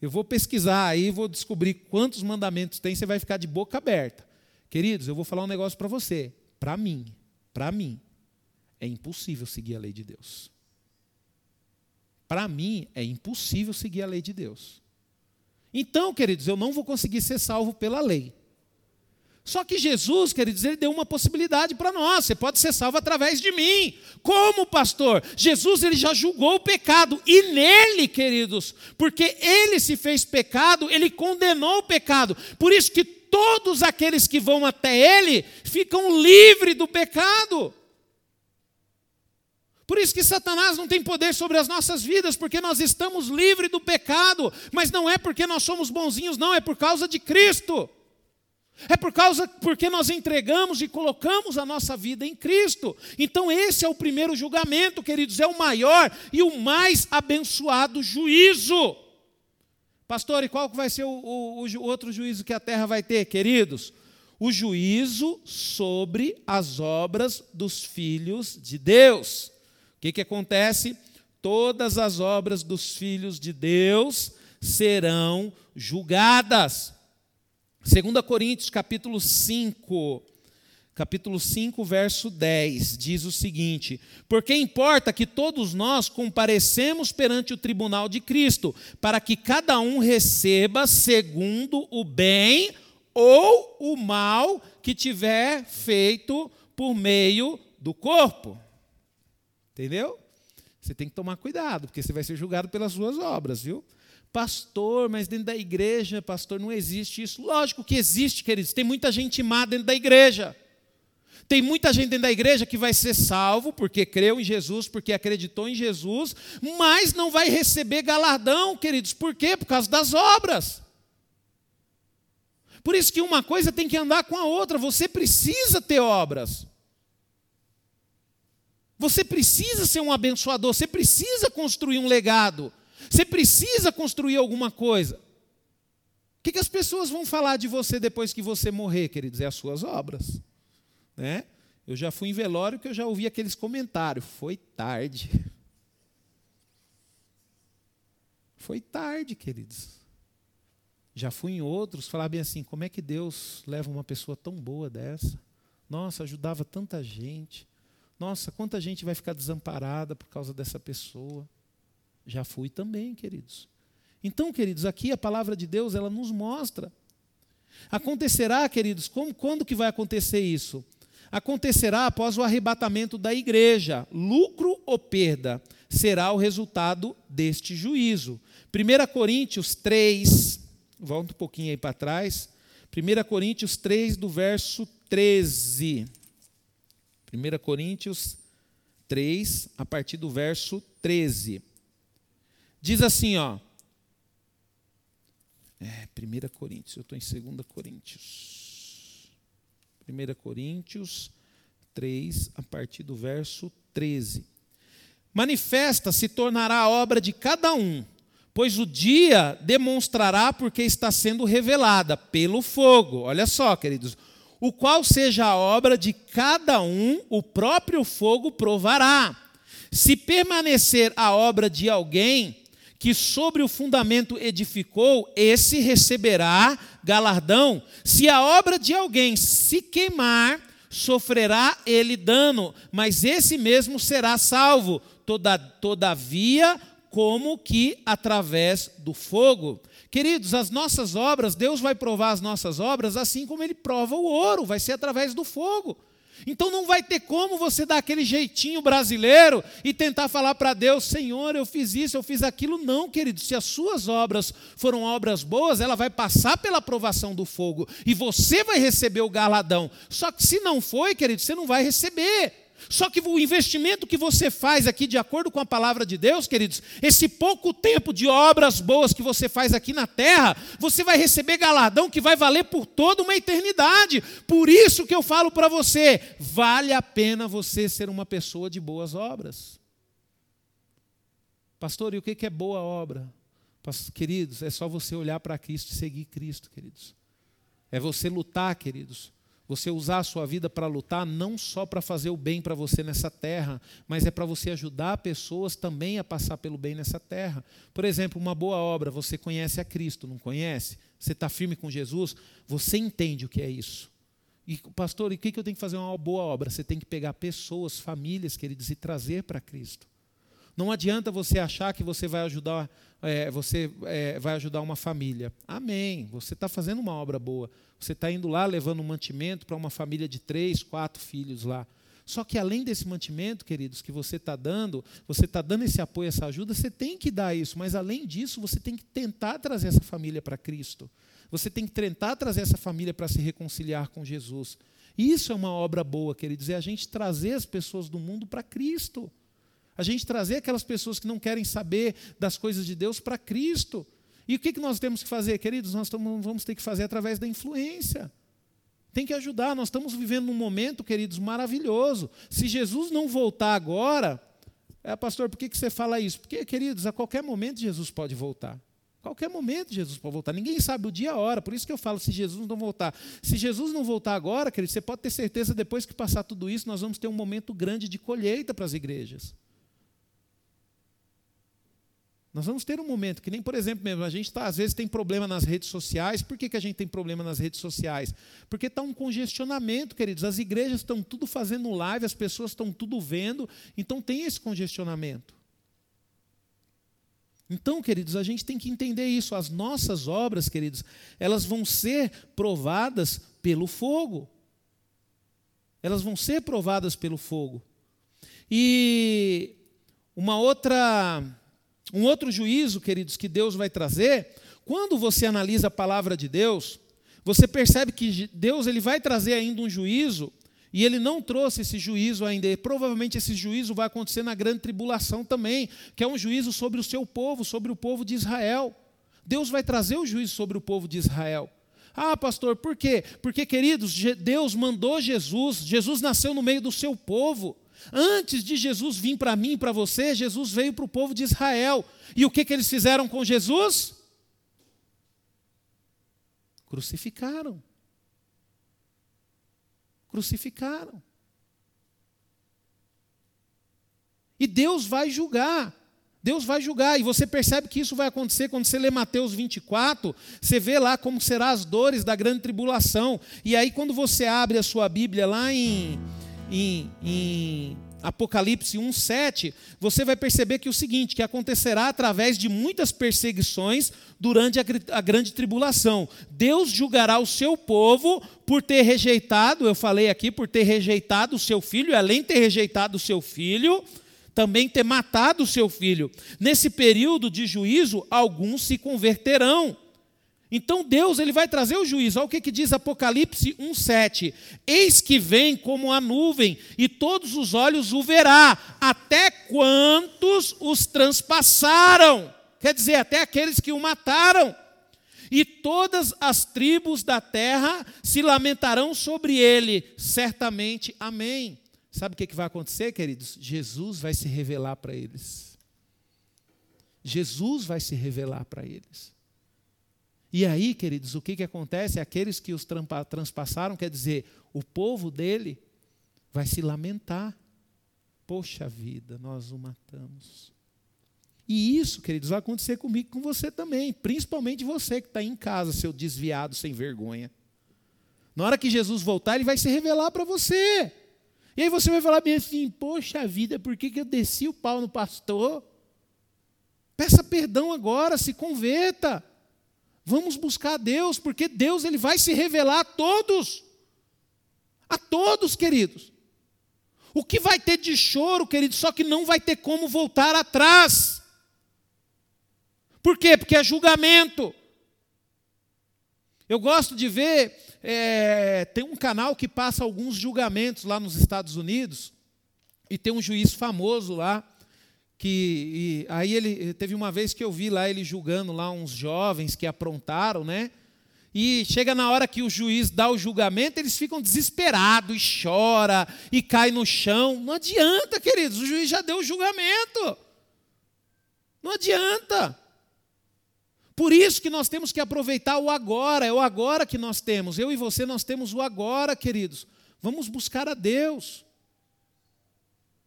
Eu vou pesquisar aí, vou descobrir quantos mandamentos tem, você vai ficar de boca aberta. Queridos, eu vou falar um negócio para você. Para mim, para mim, é impossível seguir a lei de Deus. Para mim, é impossível seguir a lei de Deus. Então, queridos, eu não vou conseguir ser salvo pela lei. Só que Jesus, queridos, ele deu uma possibilidade para nós. Você pode ser salvo através de mim. Como pastor? Jesus ele já julgou o pecado e nele, queridos, porque ele se fez pecado, ele condenou o pecado. Por isso que todos aqueles que vão até ele ficam livres do pecado. Por isso que Satanás não tem poder sobre as nossas vidas, porque nós estamos livres do pecado, mas não é porque nós somos bonzinhos, não, é por causa de Cristo. É por causa porque nós entregamos e colocamos a nossa vida em Cristo. Então esse é o primeiro julgamento, queridos, é o maior e o mais abençoado juízo. Pastor, e qual vai ser o, o, o outro juízo que a terra vai ter, queridos? O juízo sobre as obras dos filhos de Deus. O que, que acontece? Todas as obras dos filhos de Deus serão julgadas. 2 Coríntios capítulo 5, capítulo 5, verso 10, diz o seguinte: Porque importa que todos nós comparecemos perante o tribunal de Cristo, para que cada um receba segundo o bem ou o mal que tiver feito por meio do corpo. Entendeu? Você tem que tomar cuidado, porque você vai ser julgado pelas suas obras, viu? Pastor, mas dentro da igreja, pastor, não existe isso. Lógico que existe, queridos. Tem muita gente má dentro da igreja. Tem muita gente dentro da igreja que vai ser salvo porque creu em Jesus, porque acreditou em Jesus, mas não vai receber galardão, queridos. Por quê? Por causa das obras. Por isso que uma coisa tem que andar com a outra. Você precisa ter obras. Você precisa ser um abençoador, você precisa construir um legado. Você precisa construir alguma coisa. O que, as pessoas vão falar de você depois que você morrer, queridos? É as suas obras. Né? Eu já fui em velório que eu já ouvi aqueles comentários. Foi tarde. Foi tarde, queridos. Já fui em outros falar bem assim: como é que Deus leva uma pessoa tão boa dessa? Nossa, ajudava tanta gente. Nossa, quanta gente vai ficar desamparada por causa dessa pessoa. Já fui também, queridos. Então, queridos, aqui a palavra de Deus, ela nos mostra. Acontecerá, queridos, como, quando que vai acontecer isso? Acontecerá após o arrebatamento da igreja. Lucro ou perda será o resultado deste juízo. 1 Coríntios 3, volta um pouquinho aí para trás. 1 Coríntios 3, do verso 13. 1 Coríntios 3, a partir do verso 13. Diz assim, ó. É, 1 Coríntios, eu estou em 2 Coríntios. 1 Coríntios 3, a partir do verso 13. Manifesta se tornará a obra de cada um, pois o dia demonstrará porque está sendo revelada pelo fogo. Olha só, queridos, o qual seja a obra de cada um, o próprio fogo provará. Se permanecer a obra de alguém que sobre o fundamento edificou, esse receberá galardão. Se a obra de alguém se queimar, sofrerá ele dano, mas esse mesmo será salvo, todavia, como que através do fogo. Queridos, as nossas obras, Deus vai provar as nossas obras assim como Ele prova o ouro, vai ser através do fogo. Então não vai ter como você dar aquele jeitinho brasileiro e tentar falar para Deus, Senhor, eu fiz isso, eu fiz aquilo. Não, querido, se as suas obras foram obras boas, ela vai passar pela aprovação do fogo e você vai receber o galadão. Só que se não foi, querido, você não vai receber. Só que o investimento que você faz aqui, de acordo com a palavra de Deus, queridos, esse pouco tempo de obras boas que você faz aqui na terra, você vai receber galardão que vai valer por toda uma eternidade. Por isso que eu falo para você: vale a pena você ser uma pessoa de boas obras. Pastor, e o que é boa obra? Queridos, é só você olhar para Cristo e seguir Cristo, queridos. É você lutar, queridos você usar a sua vida para lutar não só para fazer o bem para você nessa terra, mas é para você ajudar pessoas também a passar pelo bem nessa terra. Por exemplo, uma boa obra, você conhece a Cristo, não conhece? Você está firme com Jesus? Você entende o que é isso. E, pastor, e o que eu tenho que fazer uma boa obra? Você tem que pegar pessoas, famílias, queridos, e trazer para Cristo. Não adianta você achar que você vai ajudar, é, você é, vai ajudar uma família. Amém. Você está fazendo uma obra boa. Você está indo lá levando um mantimento para uma família de três, quatro filhos lá. Só que além desse mantimento, queridos, que você está dando, você está dando esse apoio, essa ajuda, você tem que dar isso. Mas além disso, você tem que tentar trazer essa família para Cristo. Você tem que tentar trazer essa família para se reconciliar com Jesus. Isso é uma obra boa, queridos, é a gente trazer as pessoas do mundo para Cristo. A gente trazer aquelas pessoas que não querem saber das coisas de Deus para Cristo. E o que nós temos que fazer, queridos? Nós vamos ter que fazer através da influência. Tem que ajudar. Nós estamos vivendo num momento, queridos, maravilhoso. Se Jesus não voltar agora, é, pastor, por que, que você fala isso? Porque, queridos, a qualquer momento Jesus pode voltar. Qualquer momento Jesus pode voltar. Ninguém sabe o dia e a hora. Por isso que eu falo, se Jesus não voltar. Se Jesus não voltar agora, queridos, você pode ter certeza, depois que passar tudo isso, nós vamos ter um momento grande de colheita para as igrejas. Nós vamos ter um momento que nem, por exemplo, mesmo, a gente tá, às vezes tem problema nas redes sociais. Por que, que a gente tem problema nas redes sociais? Porque está um congestionamento, queridos. As igrejas estão tudo fazendo live, as pessoas estão tudo vendo, então tem esse congestionamento. Então, queridos, a gente tem que entender isso. As nossas obras, queridos, elas vão ser provadas pelo fogo. Elas vão ser provadas pelo fogo. E uma outra um outro juízo, queridos, que Deus vai trazer, quando você analisa a palavra de Deus, você percebe que Deus ele vai trazer ainda um juízo, e ele não trouxe esse juízo ainda. E provavelmente esse juízo vai acontecer na grande tribulação também, que é um juízo sobre o seu povo, sobre o povo de Israel. Deus vai trazer o juízo sobre o povo de Israel. Ah, pastor, por quê? Porque, queridos, Deus mandou Jesus, Jesus nasceu no meio do seu povo. Antes de Jesus vir para mim e para você, Jesus veio para o povo de Israel. E o que, que eles fizeram com Jesus? Crucificaram. Crucificaram. E Deus vai julgar. Deus vai julgar, e você percebe que isso vai acontecer quando você lê Mateus 24, você vê lá como serão as dores da grande tribulação. E aí, quando você abre a sua Bíblia lá em, em, em Apocalipse 1:7, você vai perceber que é o seguinte, que acontecerá através de muitas perseguições durante a, a grande tribulação. Deus julgará o seu povo por ter rejeitado, eu falei aqui, por ter rejeitado o seu filho, além de ter rejeitado o seu filho, também ter matado o seu filho. Nesse período de juízo, alguns se converterão. Então Deus ele vai trazer o juízo. Olha o que, que diz Apocalipse 1,7. Eis que vem como a nuvem, e todos os olhos o verá, até quantos os transpassaram. Quer dizer, até aqueles que o mataram. E todas as tribos da terra se lamentarão sobre ele, certamente. Amém. Sabe o que, que vai acontecer, queridos? Jesus vai se revelar para eles. Jesus vai se revelar para eles. E aí, queridos, o que, que acontece? Aqueles que os transpassaram, quer dizer, o povo dele vai se lamentar. Poxa vida, nós o matamos. E isso, queridos, vai acontecer comigo com você também, principalmente você que está em casa, seu desviado sem vergonha. Na hora que Jesus voltar, ele vai se revelar para você. E aí você vai falar bem assim: Poxa vida, por que, que eu desci o pau no pastor? Peça perdão agora, se converta. Vamos buscar a Deus, porque Deus ele vai se revelar a todos. A todos, queridos. O que vai ter de choro, queridos, só que não vai ter como voltar atrás. Por quê? Porque é julgamento. Eu gosto de ver, é, tem um canal que passa alguns julgamentos lá nos Estados Unidos, e tem um juiz famoso lá, que aí ele teve uma vez que eu vi lá ele julgando lá uns jovens que aprontaram, né? E chega na hora que o juiz dá o julgamento, eles ficam desesperados e chora e cai no chão. Não adianta, queridos, o juiz já deu o julgamento. Não adianta. Por isso que nós temos que aproveitar o agora, é o agora que nós temos. Eu e você nós temos o agora, queridos. Vamos buscar a Deus.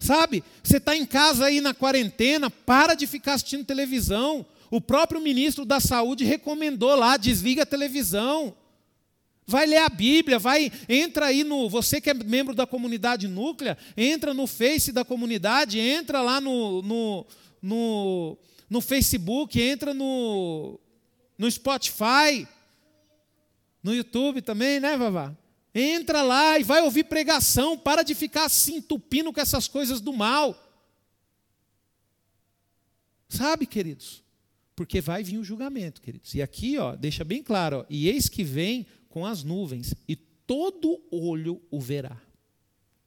Sabe? Você está em casa aí na quarentena, para de ficar assistindo televisão. O próprio ministro da Saúde recomendou lá, desliga a televisão. Vai ler a Bíblia, vai, entra aí no, você que é membro da comunidade núclea, entra no Face da comunidade, entra lá no, no, no, no Facebook, entra no, no Spotify, no YouTube também, né, Vavá? Entra lá e vai ouvir pregação, para de ficar se entupindo com essas coisas do mal. Sabe, queridos? Porque vai vir o julgamento, queridos. E aqui, ó, deixa bem claro, ó, e eis que vem com as nuvens, e todo olho o verá.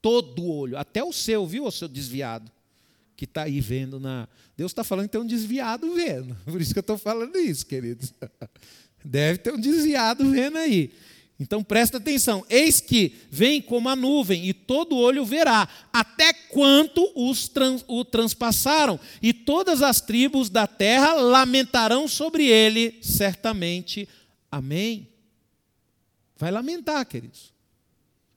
Todo olho, até o seu, viu, o seu desviado, que está aí vendo na. Deus está falando que tem um desviado vendo. Por isso que eu estou falando isso, queridos. Deve ter um desviado vendo aí. Então presta atenção: eis que vem como a nuvem, e todo olho verá, até quanto os trans, o transpassaram, e todas as tribos da terra lamentarão sobre ele, certamente. Amém. Vai lamentar, queridos.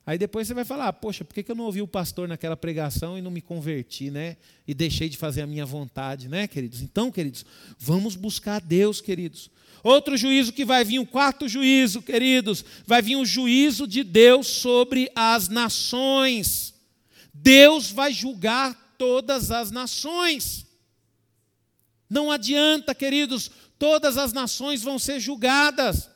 Aí depois você vai falar: poxa, por que eu não ouvi o pastor naquela pregação e não me converti, né? E deixei de fazer a minha vontade, né, queridos? Então, queridos, vamos buscar a Deus, queridos. Outro juízo que vai vir, o quarto juízo, queridos, vai vir o juízo de Deus sobre as nações. Deus vai julgar todas as nações. Não adianta, queridos, todas as nações vão ser julgadas.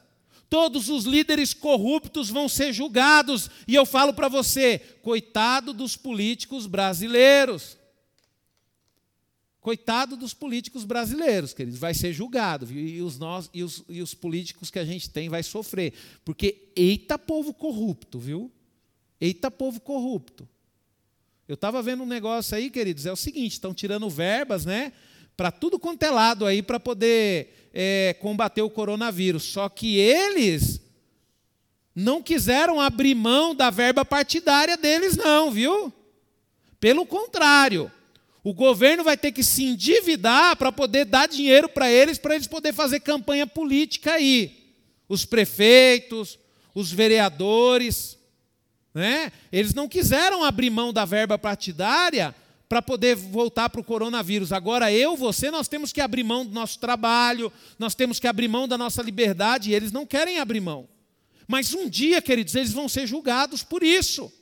Todos os líderes corruptos vão ser julgados. E eu falo para você, coitado dos políticos brasileiros. Coitado dos políticos brasileiros, queridos, vai ser julgado, viu? E, os nós, e, os, e os políticos que a gente tem vai sofrer. Porque, eita povo corrupto, viu? Eita povo corrupto. Eu estava vendo um negócio aí, queridos, é o seguinte: estão tirando verbas, né? Para tudo quanto é lado aí, para poder é, combater o coronavírus. Só que eles não quiseram abrir mão da verba partidária deles, não, viu? Pelo contrário. O governo vai ter que se endividar para poder dar dinheiro para eles, para eles poderem fazer campanha política aí. Os prefeitos, os vereadores. Né? Eles não quiseram abrir mão da verba partidária para poder voltar para o coronavírus. Agora, eu, você, nós temos que abrir mão do nosso trabalho, nós temos que abrir mão da nossa liberdade, e eles não querem abrir mão. Mas um dia, queridos, eles vão ser julgados por isso.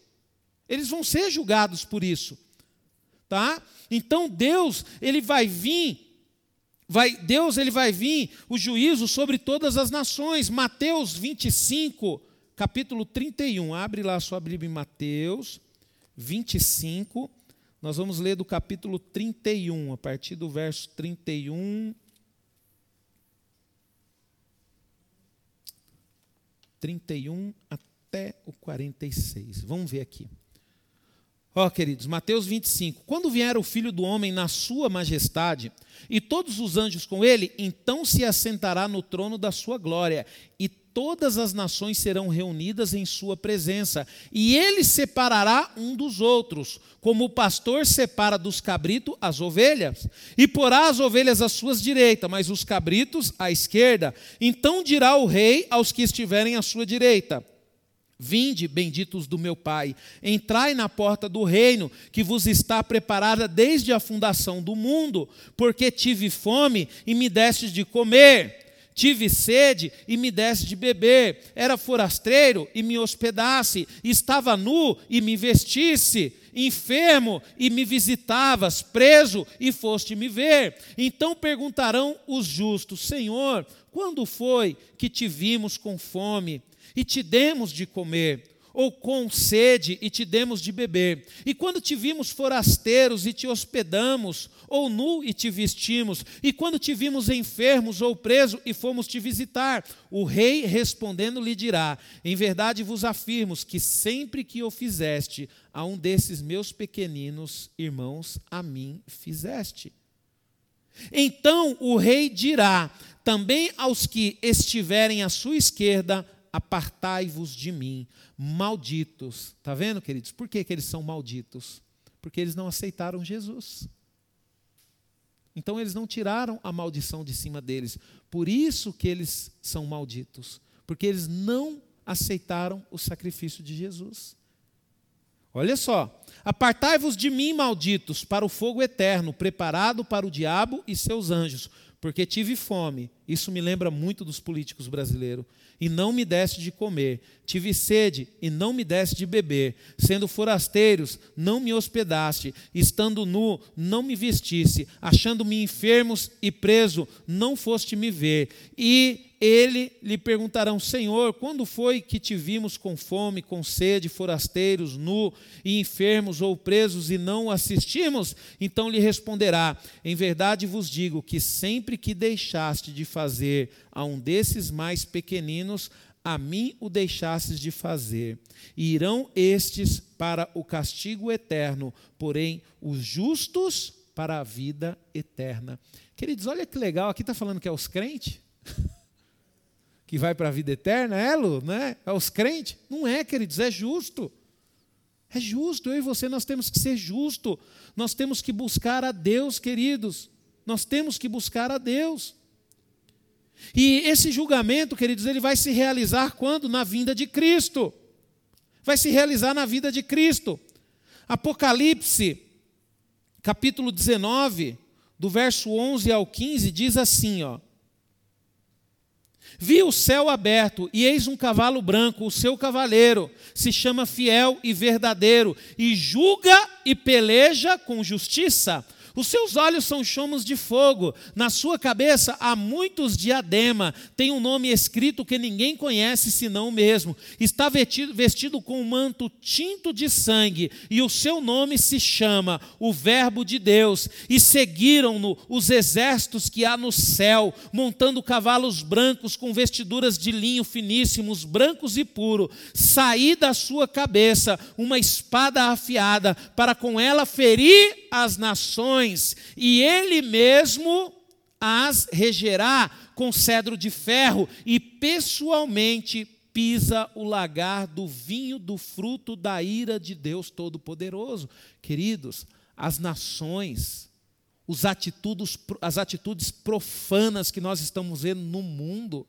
Eles vão ser julgados por isso. tá? Então Deus, ele vai vir Vai, Deus ele vai vir o juízo sobre todas as nações. Mateus 25, capítulo 31. Abre lá a sua Bíblia em Mateus 25. Nós vamos ler do capítulo 31, a partir do verso 31. 31 até o 46. Vamos ver aqui. Ó, oh, queridos, Mateus 25. Quando vier o filho do homem na sua majestade, e todos os anjos com ele, então se assentará no trono da sua glória, e todas as nações serão reunidas em sua presença, e ele separará um dos outros, como o pastor separa dos cabritos as ovelhas, e porá as ovelhas à sua direita, mas os cabritos à esquerda. Então dirá o rei aos que estiverem à sua direita: Vinde, benditos do meu Pai, entrai na porta do reino que vos está preparada desde a fundação do mundo, porque tive fome e me destes de comer, tive sede e me deste de beber, era forasteiro e me hospedasse, estava nu e me vestisse, enfermo e me visitavas, preso e foste me ver. Então perguntarão os justos: Senhor, quando foi que te vimos com fome? e te demos de comer, ou com sede e te demos de beber. E quando te vimos forasteiros e te hospedamos, ou nu e te vestimos, e quando te vimos enfermos ou preso e fomos te visitar, o rei respondendo lhe dirá: Em verdade vos afirmo que sempre que o fizeste a um desses meus pequeninos irmãos, a mim fizeste. Então o rei dirá também aos que estiverem à sua esquerda: apartai-vos de mim, malditos. Está vendo, queridos? Por que, que eles são malditos? Porque eles não aceitaram Jesus. Então eles não tiraram a maldição de cima deles. Por isso que eles são malditos. Porque eles não aceitaram o sacrifício de Jesus. Olha só. Apartai-vos de mim, malditos, para o fogo eterno, preparado para o diabo e seus anjos, porque tive fome. Isso me lembra muito dos políticos brasileiros e não me deste de comer. Tive sede e não me deste de beber. Sendo forasteiros, não me hospedaste. Estando nu, não me vestisse. Achando-me enfermos e preso, não foste me ver. E ele lhe perguntarão: Senhor, quando foi que te vimos com fome, com sede, forasteiros, nu e enfermos ou presos e não o assistimos? Então lhe responderá: Em verdade vos digo que sempre que deixaste de fazer a um desses mais pequeninos, a mim o deixastes de fazer. E irão estes para o castigo eterno, porém os justos para a vida eterna. Queridos, olha que legal, aqui está falando que é os crentes. Que vai para a vida eterna, é, Lu? Né? É os crentes? Não é, queridos, é justo. É justo, eu e você nós temos que ser justo. Nós temos que buscar a Deus, queridos. Nós temos que buscar a Deus. E esse julgamento, queridos, ele vai se realizar quando? Na vinda de Cristo. Vai se realizar na vida de Cristo. Apocalipse, capítulo 19, do verso 11 ao 15, diz assim, ó: Vi o céu aberto, e eis um cavalo branco, o seu cavaleiro se chama fiel e verdadeiro, e julga e peleja com justiça. Os seus olhos são chomos de fogo, na sua cabeça há muitos diadema, tem um nome escrito que ninguém conhece senão o mesmo. Está vestido, vestido com um manto tinto de sangue, e o seu nome se chama o Verbo de Deus. E seguiram-no os exércitos que há no céu, montando cavalos brancos com vestiduras de linho finíssimos, brancos e puro. Saí da sua cabeça uma espada afiada, para com ela ferir as nações, e ele mesmo as regerá com cedro de ferro, e pessoalmente pisa o lagar do vinho do fruto da ira de Deus Todo-Poderoso. Queridos, as nações, atitudes, as atitudes profanas que nós estamos vendo no mundo,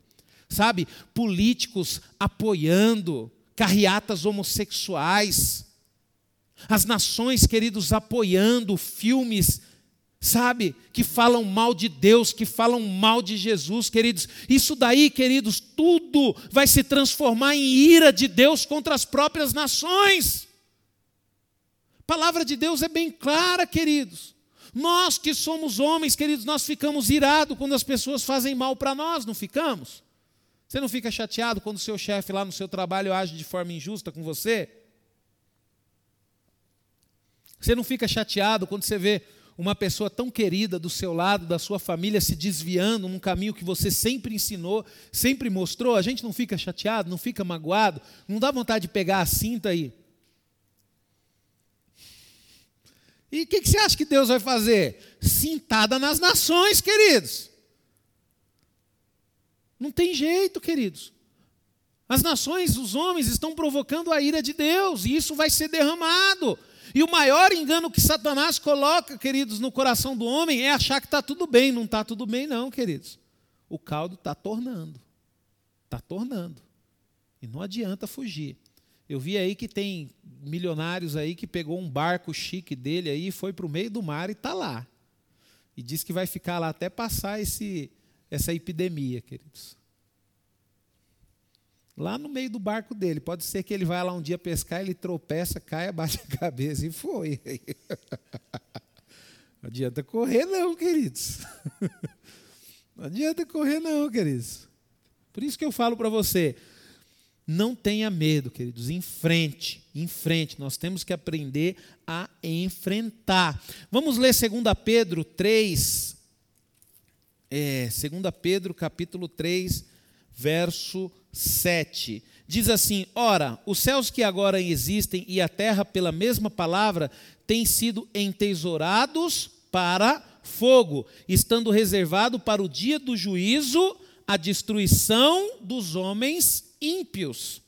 sabe? Políticos apoiando carreatas homossexuais, as nações, queridos, apoiando filmes, sabe, que falam mal de Deus, que falam mal de Jesus, queridos. Isso daí, queridos, tudo vai se transformar em ira de Deus contra as próprias nações. palavra de Deus é bem clara, queridos. Nós que somos homens, queridos, nós ficamos irados quando as pessoas fazem mal para nós, não ficamos? Você não fica chateado quando o seu chefe lá no seu trabalho age de forma injusta com você? Você não fica chateado quando você vê uma pessoa tão querida do seu lado, da sua família, se desviando num caminho que você sempre ensinou, sempre mostrou? A gente não fica chateado, não fica magoado, não dá vontade de pegar a cinta aí. E o que, que você acha que Deus vai fazer? Cintada nas nações, queridos. Não tem jeito, queridos. As nações, os homens estão provocando a ira de Deus, e isso vai ser derramado. E o maior engano que Satanás coloca, queridos, no coração do homem é achar que está tudo bem. Não está tudo bem, não, queridos. O caldo está tornando. Está tornando. E não adianta fugir. Eu vi aí que tem milionários aí que pegou um barco chique dele aí, foi para o meio do mar e está lá. E diz que vai ficar lá até passar esse, essa epidemia, queridos lá no meio do barco dele. Pode ser que ele vá lá um dia pescar, ele tropeça, cai, abaixa a cabeça e foi. Não adianta correr, não, queridos. Não adianta correr, não, queridos. Por isso que eu falo para você, não tenha medo, queridos, em frente, em frente. Nós temos que aprender a enfrentar. Vamos ler 2 Pedro 3, é, 2 Pedro capítulo 3, verso 7. Diz assim: Ora, os céus que agora existem e a terra, pela mesma palavra, têm sido entesourados para fogo, estando reservado para o dia do juízo, a destruição dos homens ímpios.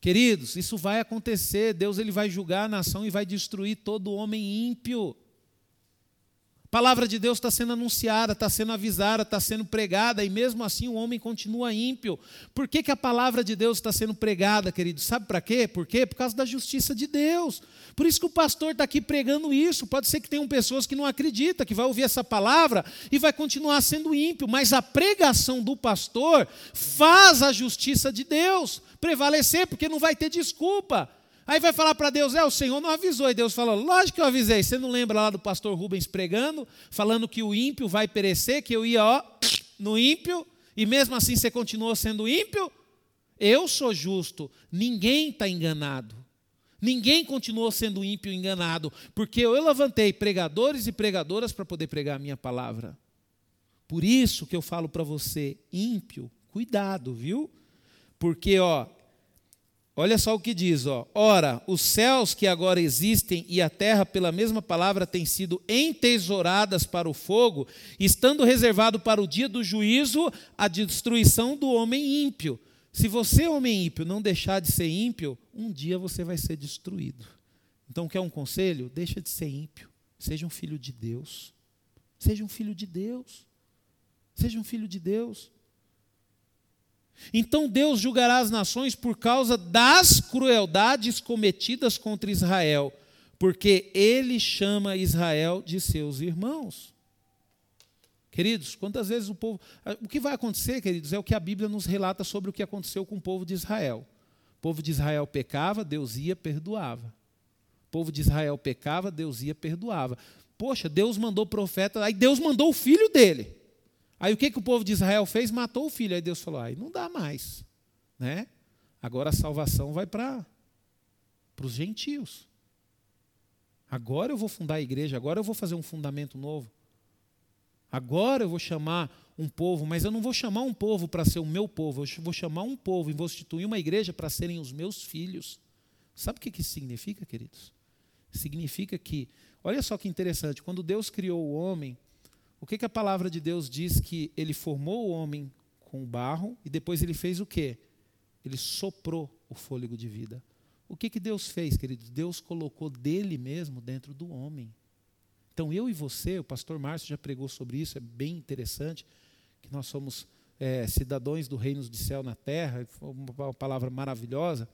Queridos, isso vai acontecer. Deus ele vai julgar a nação e vai destruir todo homem ímpio. A palavra de Deus está sendo anunciada, está sendo avisada, está sendo pregada, e mesmo assim o homem continua ímpio. Por que, que a palavra de Deus está sendo pregada, querido? Sabe para quê? Por quê? Por causa da justiça de Deus. Por isso que o pastor está aqui pregando isso. Pode ser que tenham pessoas que não acreditam, que vai ouvir essa palavra e vai continuar sendo ímpio, mas a pregação do pastor faz a justiça de Deus prevalecer, porque não vai ter desculpa. Aí vai falar para Deus, é, o Senhor não avisou. E Deus falou, lógico que eu avisei. Você não lembra lá do pastor Rubens pregando, falando que o ímpio vai perecer, que eu ia, ó, no ímpio, e mesmo assim você continuou sendo ímpio? Eu sou justo, ninguém está enganado. Ninguém continuou sendo ímpio enganado, porque eu levantei pregadores e pregadoras para poder pregar a minha palavra. Por isso que eu falo para você, ímpio, cuidado, viu? Porque, ó, Olha só o que diz, ó. Ora, os céus que agora existem e a terra, pela mesma palavra, têm sido entesouradas para o fogo, estando reservado para o dia do juízo a destruição do homem ímpio. Se você, homem ímpio, não deixar de ser ímpio, um dia você vai ser destruído. Então, quer um conselho? Deixa de ser ímpio. Seja um filho de Deus. Seja um filho de Deus. Seja um filho de Deus. Então Deus julgará as nações por causa das crueldades cometidas contra Israel, porque ele chama Israel de seus irmãos. Queridos, quantas vezes o povo. O que vai acontecer, queridos, é o que a Bíblia nos relata sobre o que aconteceu com o povo de Israel. O povo de Israel pecava, Deus ia, perdoava. O povo de Israel pecava, Deus ia, perdoava. Poxa, Deus mandou profeta, aí Deus mandou o filho dele. Aí o que, que o povo de Israel fez? Matou o filho. Aí Deus falou: aí não dá mais. Né? Agora a salvação vai para os gentios. Agora eu vou fundar a igreja, agora eu vou fazer um fundamento novo. Agora eu vou chamar um povo, mas eu não vou chamar um povo para ser o meu povo, eu vou chamar um povo e vou instituir uma igreja para serem os meus filhos. Sabe o que isso significa, queridos? Significa que, olha só que interessante, quando Deus criou o homem, o que, que a palavra de Deus diz que ele formou o homem com barro e depois ele fez o quê? Ele soprou o fôlego de vida. O que, que Deus fez, queridos? Deus colocou dele mesmo dentro do homem. Então eu e você, o pastor Márcio já pregou sobre isso, é bem interessante, que nós somos é, cidadãos do reino de céu na terra, uma palavra maravilhosa.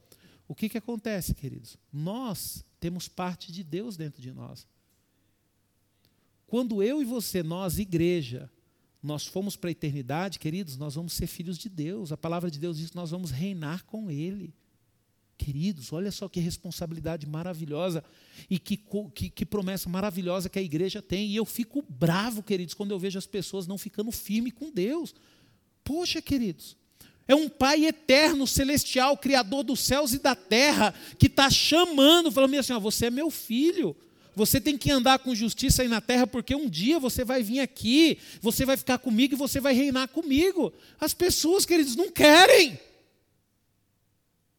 O que, que acontece, queridos? Nós temos parte de Deus dentro de nós. Quando eu e você, nós, igreja, nós fomos para a eternidade, queridos, nós vamos ser filhos de Deus. A palavra de Deus diz que nós vamos reinar com Ele. Queridos, olha só que responsabilidade maravilhosa e que, que, que, promessa maravilhosa que a igreja tem. E eu fico bravo, queridos, quando eu vejo as pessoas não ficando firme com Deus. Poxa, queridos, é um Pai eterno, celestial, Criador dos céus e da terra, que está chamando, falando assim: ó, você é meu filho. Você tem que andar com justiça aí na terra, porque um dia você vai vir aqui, você vai ficar comigo e você vai reinar comigo. As pessoas, queridos, não querem.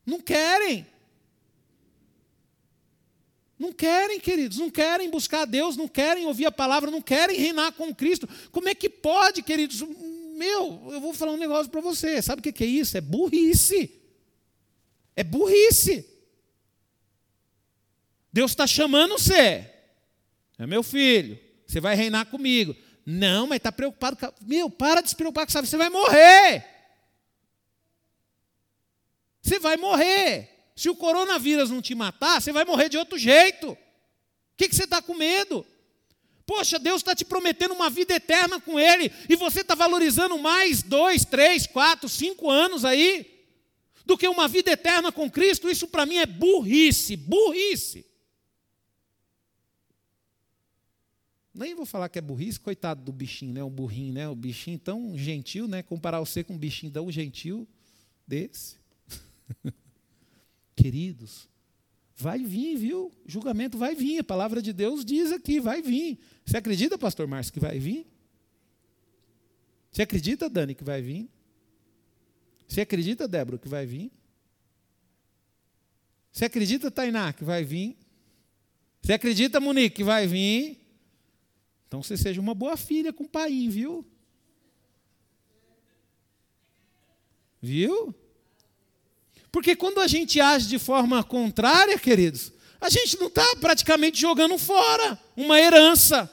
Não querem. Não querem, queridos, não querem buscar a Deus, não querem ouvir a palavra, não querem reinar com Cristo. Como é que pode, queridos? Meu, eu vou falar um negócio para você. Sabe o que é isso? É burrice. É burrice. Deus está chamando você. É meu filho. Você vai reinar comigo. Não, mas está preocupado. Meu, para de se preocupar com isso. Você vai morrer. Você vai morrer. Se o coronavírus não te matar, você vai morrer de outro jeito. O que, que você está com medo? Poxa, Deus está te prometendo uma vida eterna com Ele, e você está valorizando mais dois, três, quatro, cinco anos aí, do que uma vida eterna com Cristo. Isso para mim é burrice, burrice. Nem vou falar que é burrice, coitado do bichinho, né? O burrinho, né? O bichinho tão gentil, né? Comparar você com um bichinho tão gentil desse. Queridos, vai vir, viu? Julgamento vai vir. A palavra de Deus diz aqui, vai vir. Você acredita, pastor Márcio, que vai vir? Você acredita, Dani, que vai vir? Você acredita, Débora, que vai vir? Você acredita, Tainá, que vai vir? Você acredita, Monique, que vai vir? Então você seja uma boa filha com o pai, viu? Viu? Porque quando a gente age de forma contrária, queridos, a gente não está praticamente jogando fora uma herança.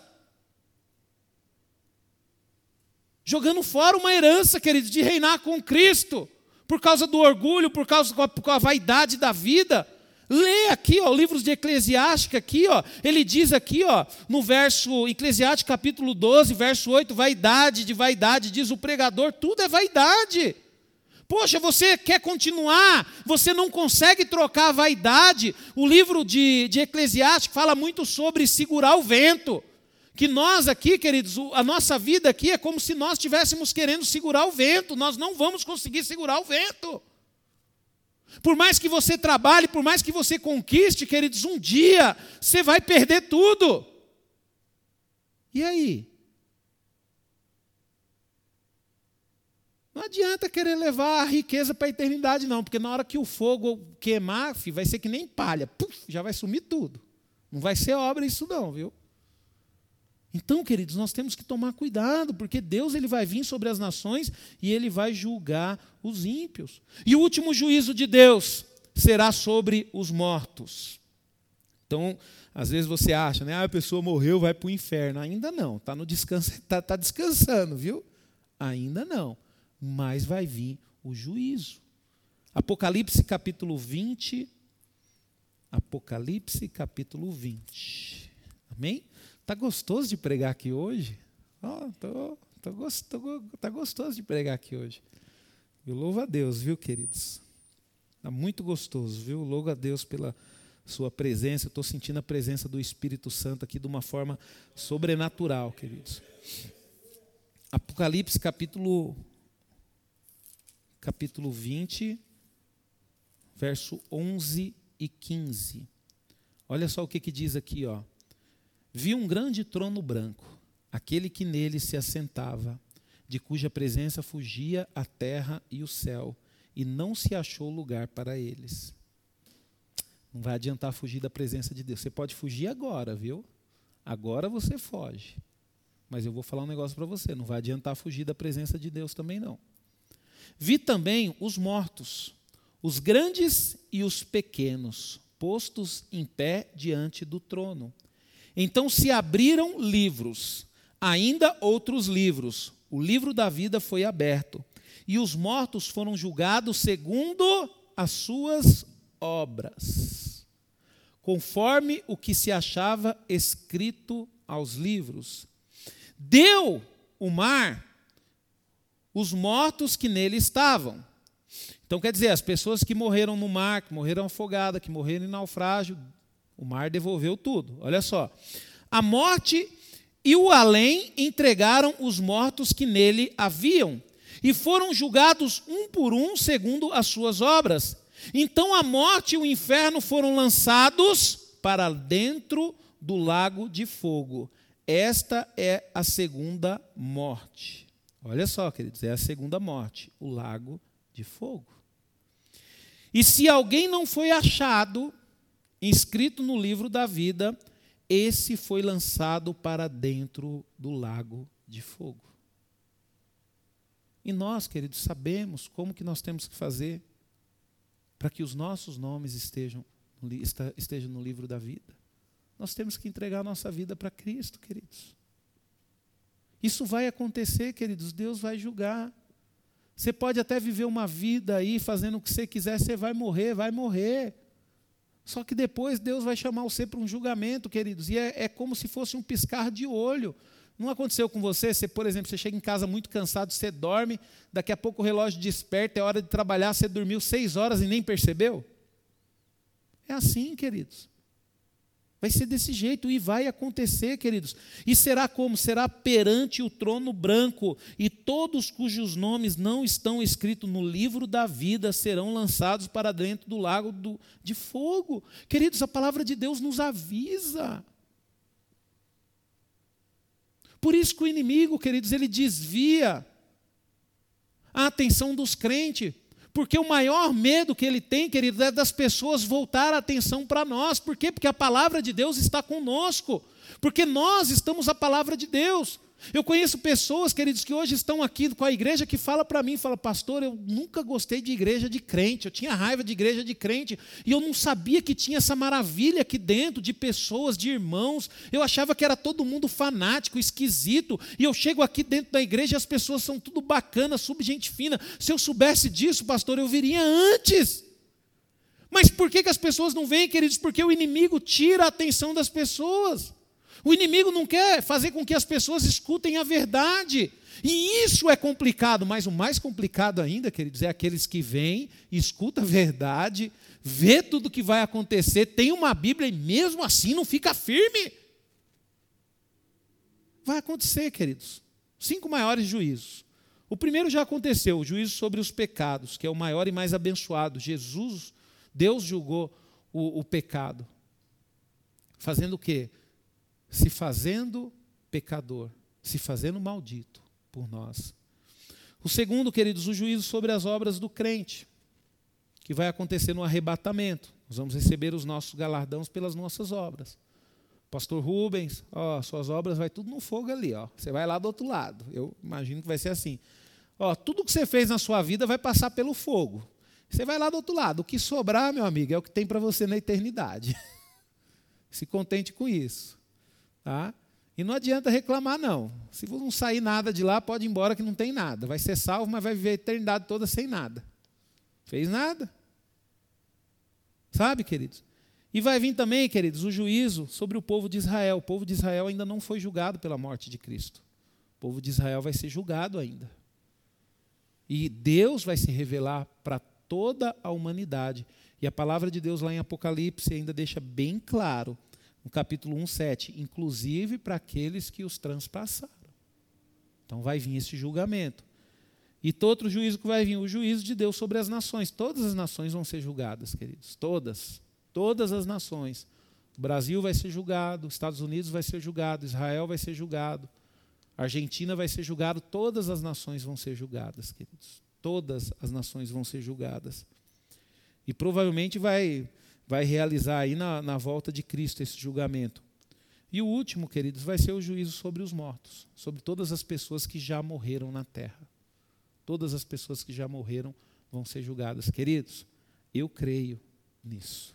Jogando fora uma herança, queridos, de reinar com Cristo, por causa do orgulho, por causa da vaidade da vida. Lê aqui, ó, livros de Eclesiástica aqui, ó, ele diz aqui, ó, no verso Eclesiástica capítulo 12, verso 8, vaidade de vaidade, diz o pregador, tudo é vaidade. Poxa, você quer continuar, você não consegue trocar a vaidade. O livro de, de Eclesiastes fala muito sobre segurar o vento. Que nós aqui, queridos, a nossa vida aqui é como se nós estivéssemos querendo segurar o vento. Nós não vamos conseguir segurar o vento. Por mais que você trabalhe, por mais que você conquiste, queridos, um dia você vai perder tudo. E aí? Não adianta querer levar a riqueza para a eternidade, não, porque na hora que o fogo queimar, vai ser que nem palha, Puf, já vai sumir tudo. Não vai ser obra isso, não, viu? Então, queridos, nós temos que tomar cuidado, porque Deus ele vai vir sobre as nações e ele vai julgar os ímpios. E o último juízo de Deus será sobre os mortos. Então, às vezes você acha, né? Ah, a pessoa morreu, vai para o inferno. Ainda não, está no descanso, está tá descansando, viu? Ainda não mas vai vir o juízo. Apocalipse capítulo 20. Apocalipse capítulo 20. Amém? Tá gostoso de pregar aqui hoje? Oh, tô, tô, tô, tá gostoso de pregar aqui hoje. Eu louvo a Deus, viu, queridos? Está muito gostoso, viu? Louvo a Deus pela sua presença. Estou sentindo a presença do Espírito Santo aqui de uma forma sobrenatural, queridos. Apocalipse capítulo capítulo 20, verso 11 e 15. Olha só o que, que diz aqui, ó. Vi um grande trono branco, aquele que nele se assentava, de cuja presença fugia a terra e o céu, e não se achou lugar para eles. Não vai adiantar fugir da presença de Deus. Você pode fugir agora, viu? Agora você foge. Mas eu vou falar um negócio para você: não vai adiantar fugir da presença de Deus também não. Vi também os mortos, os grandes e os pequenos, postos em pé diante do trono. Então se abriram livros, ainda outros livros. O livro da vida foi aberto, e os mortos foram julgados segundo as suas obras, conforme o que se achava escrito aos livros. Deu o mar os mortos que nele estavam. Então quer dizer, as pessoas que morreram no mar, que morreram afogadas, que morreram em naufrágio, o mar devolveu tudo. Olha só. A morte e o além entregaram os mortos que nele haviam, e foram julgados um por um segundo as suas obras. Então a morte e o inferno foram lançados para dentro do lago de fogo. Esta é a segunda morte. Olha só, queridos, é a segunda morte, o lago de fogo. E se alguém não foi achado, inscrito no livro da vida, esse foi lançado para dentro do lago de fogo. E nós, queridos, sabemos como que nós temos que fazer para que os nossos nomes estejam, estejam no livro da vida. Nós temos que entregar a nossa vida para Cristo, queridos. Isso vai acontecer, queridos, Deus vai julgar. Você pode até viver uma vida aí fazendo o que você quiser, você vai morrer, vai morrer. Só que depois Deus vai chamar você para um julgamento, queridos, e é, é, como se fosse um piscar de olho. Não aconteceu com você? Você, por exemplo, você chega em casa muito cansado, você dorme, daqui a pouco o relógio desperta, é hora de trabalhar, você dormiu seis horas e nem percebeu? É assim, queridos. Vai ser desse jeito e vai acontecer, queridos. E será como? Será perante o trono branco, e todos cujos nomes não estão escritos no livro da vida serão lançados para dentro do lago do, de fogo. Queridos, a palavra de Deus nos avisa. Por isso que o inimigo, queridos, ele desvia a atenção dos crentes porque o maior medo que ele tem, querido, é das pessoas voltar a atenção para nós. Por quê? Porque a palavra de Deus está conosco. Porque nós estamos a palavra de Deus. Eu conheço pessoas, queridos, que hoje estão aqui com a igreja que fala para mim, fala, pastor, eu nunca gostei de igreja de crente, eu tinha raiva de igreja de crente, e eu não sabia que tinha essa maravilha aqui dentro de pessoas, de irmãos. Eu achava que era todo mundo fanático, esquisito, e eu chego aqui dentro da igreja e as pessoas são tudo bacana, sub gente fina. Se eu soubesse disso, pastor, eu viria antes. Mas por que, que as pessoas não vêm, queridos? Porque o inimigo tira a atenção das pessoas. O inimigo não quer fazer com que as pessoas escutem a verdade. E isso é complicado, mas o mais complicado ainda, queridos, é aqueles que vêm, escutam a verdade, vê tudo o que vai acontecer, tem uma Bíblia e mesmo assim não fica firme. Vai acontecer, queridos. Cinco maiores juízos. O primeiro já aconteceu, o juízo sobre os pecados, que é o maior e mais abençoado. Jesus, Deus julgou o, o pecado. Fazendo o quê? Se fazendo pecador, se fazendo maldito por nós. O segundo, queridos, o juízo sobre as obras do crente, que vai acontecer no arrebatamento. Nós vamos receber os nossos galardões pelas nossas obras. Pastor Rubens, ó, suas obras vai tudo no fogo ali, ó. Você vai lá do outro lado. Eu imagino que vai ser assim. Ó, tudo que você fez na sua vida vai passar pelo fogo. Você vai lá do outro lado. O que sobrar, meu amigo, é o que tem para você na eternidade. Se contente com isso. Tá? E não adianta reclamar, não. Se não sair nada de lá, pode ir embora que não tem nada. Vai ser salvo, mas vai viver a eternidade toda sem nada. Fez nada. Sabe, queridos? E vai vir também, queridos, o juízo sobre o povo de Israel. O povo de Israel ainda não foi julgado pela morte de Cristo. O povo de Israel vai ser julgado ainda. E Deus vai se revelar para toda a humanidade. E a palavra de Deus lá em Apocalipse ainda deixa bem claro no capítulo 1, 7, inclusive para aqueles que os transpassaram. Então vai vir esse julgamento. E todo outro juízo que vai vir, o juízo de Deus sobre as nações. Todas as nações vão ser julgadas, queridos. Todas. Todas as nações. O Brasil vai ser julgado, os Estados Unidos vai ser julgado, Israel vai ser julgado, Argentina vai ser julgado, todas as nações vão ser julgadas, queridos. Todas as nações vão ser julgadas. E provavelmente vai vai realizar aí na, na volta de Cristo esse julgamento. E o último, queridos, vai ser o juízo sobre os mortos, sobre todas as pessoas que já morreram na terra. Todas as pessoas que já morreram vão ser julgadas. Queridos, eu creio nisso.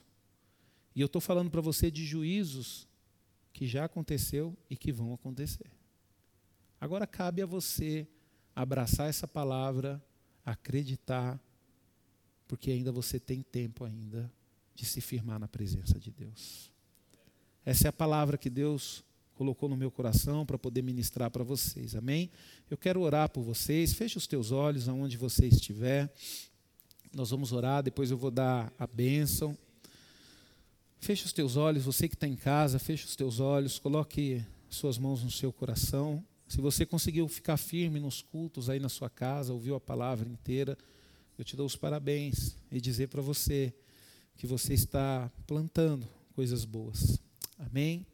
E eu estou falando para você de juízos que já aconteceu e que vão acontecer. Agora cabe a você abraçar essa palavra, acreditar, porque ainda você tem tempo ainda de se firmar na presença de Deus. Essa é a palavra que Deus colocou no meu coração para poder ministrar para vocês. Amém? Eu quero orar por vocês. Feche os teus olhos aonde você estiver. Nós vamos orar, depois eu vou dar a bênção. Feche os teus olhos, você que está em casa, feche os teus olhos, coloque suas mãos no seu coração. Se você conseguiu ficar firme nos cultos aí na sua casa, ouviu a palavra inteira, eu te dou os parabéns e dizer para você que você está plantando coisas boas. Amém?